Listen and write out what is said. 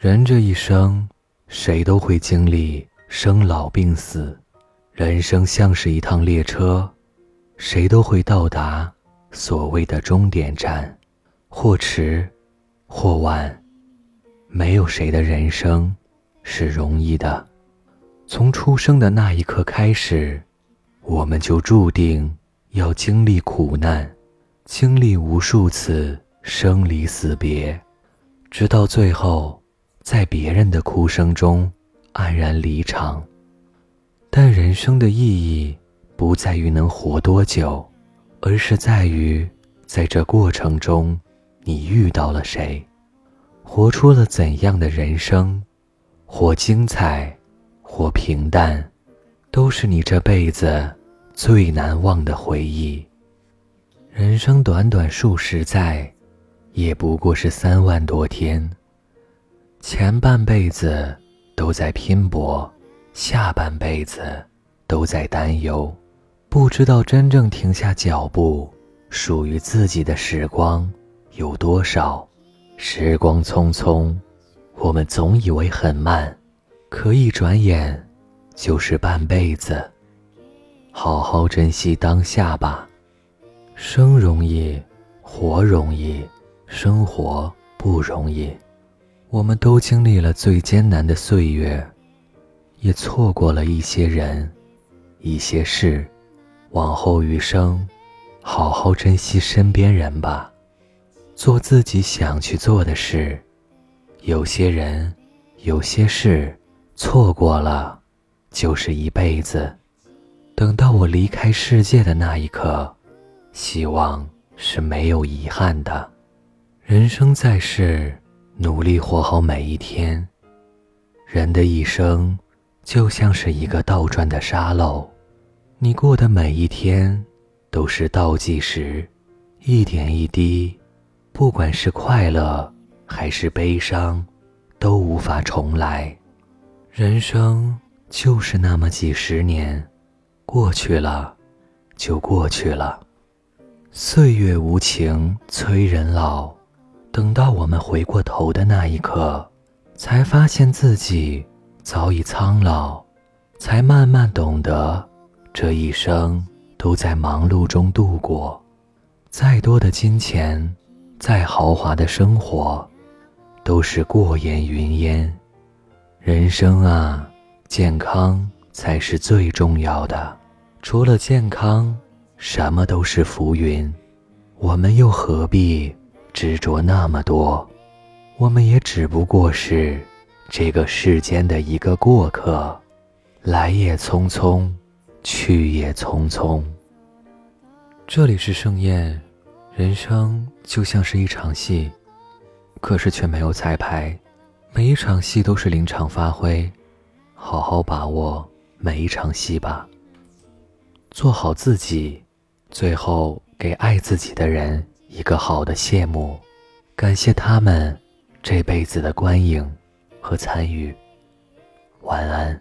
人这一生，谁都会经历生老病死。人生像是一趟列车，谁都会到达所谓的终点站，或迟，或晚。没有谁的人生是容易的。从出生的那一刻开始，我们就注定要经历苦难，经历无数次生离死别，直到最后。在别人的哭声中黯然离场，但人生的意义不在于能活多久，而是在于在这过程中你遇到了谁，活出了怎样的人生，或精彩，或平淡，都是你这辈子最难忘的回忆。人生短短数十载，也不过是三万多天。前半辈子都在拼搏，下半辈子都在担忧，不知道真正停下脚步，属于自己的时光有多少。时光匆匆，我们总以为很慢，可一转眼就是半辈子。好好珍惜当下吧，生容易，活容易，生活不容易。我们都经历了最艰难的岁月，也错过了一些人、一些事。往后余生，好好珍惜身边人吧，做自己想去做的事。有些人、有些事，错过了，就是一辈子。等到我离开世界的那一刻，希望是没有遗憾的。人生在世。努力活好每一天。人的一生就像是一个倒转的沙漏，你过的每一天都是倒计时，一点一滴，不管是快乐还是悲伤，都无法重来。人生就是那么几十年，过去了就过去了。岁月无情催人老。等到我们回过头的那一刻，才发现自己早已苍老，才慢慢懂得，这一生都在忙碌中度过。再多的金钱，再豪华的生活，都是过眼云烟。人生啊，健康才是最重要的。除了健康，什么都是浮云。我们又何必？执着那么多，我们也只不过是这个世间的一个过客，来也匆匆，去也匆匆。这里是盛宴，人生就像是一场戏，可是却没有彩排，每一场戏都是临场发挥，好好把握每一场戏吧。做好自己，最后给爱自己的人。一个好的谢幕，感谢他们这辈子的观影和参与。晚安。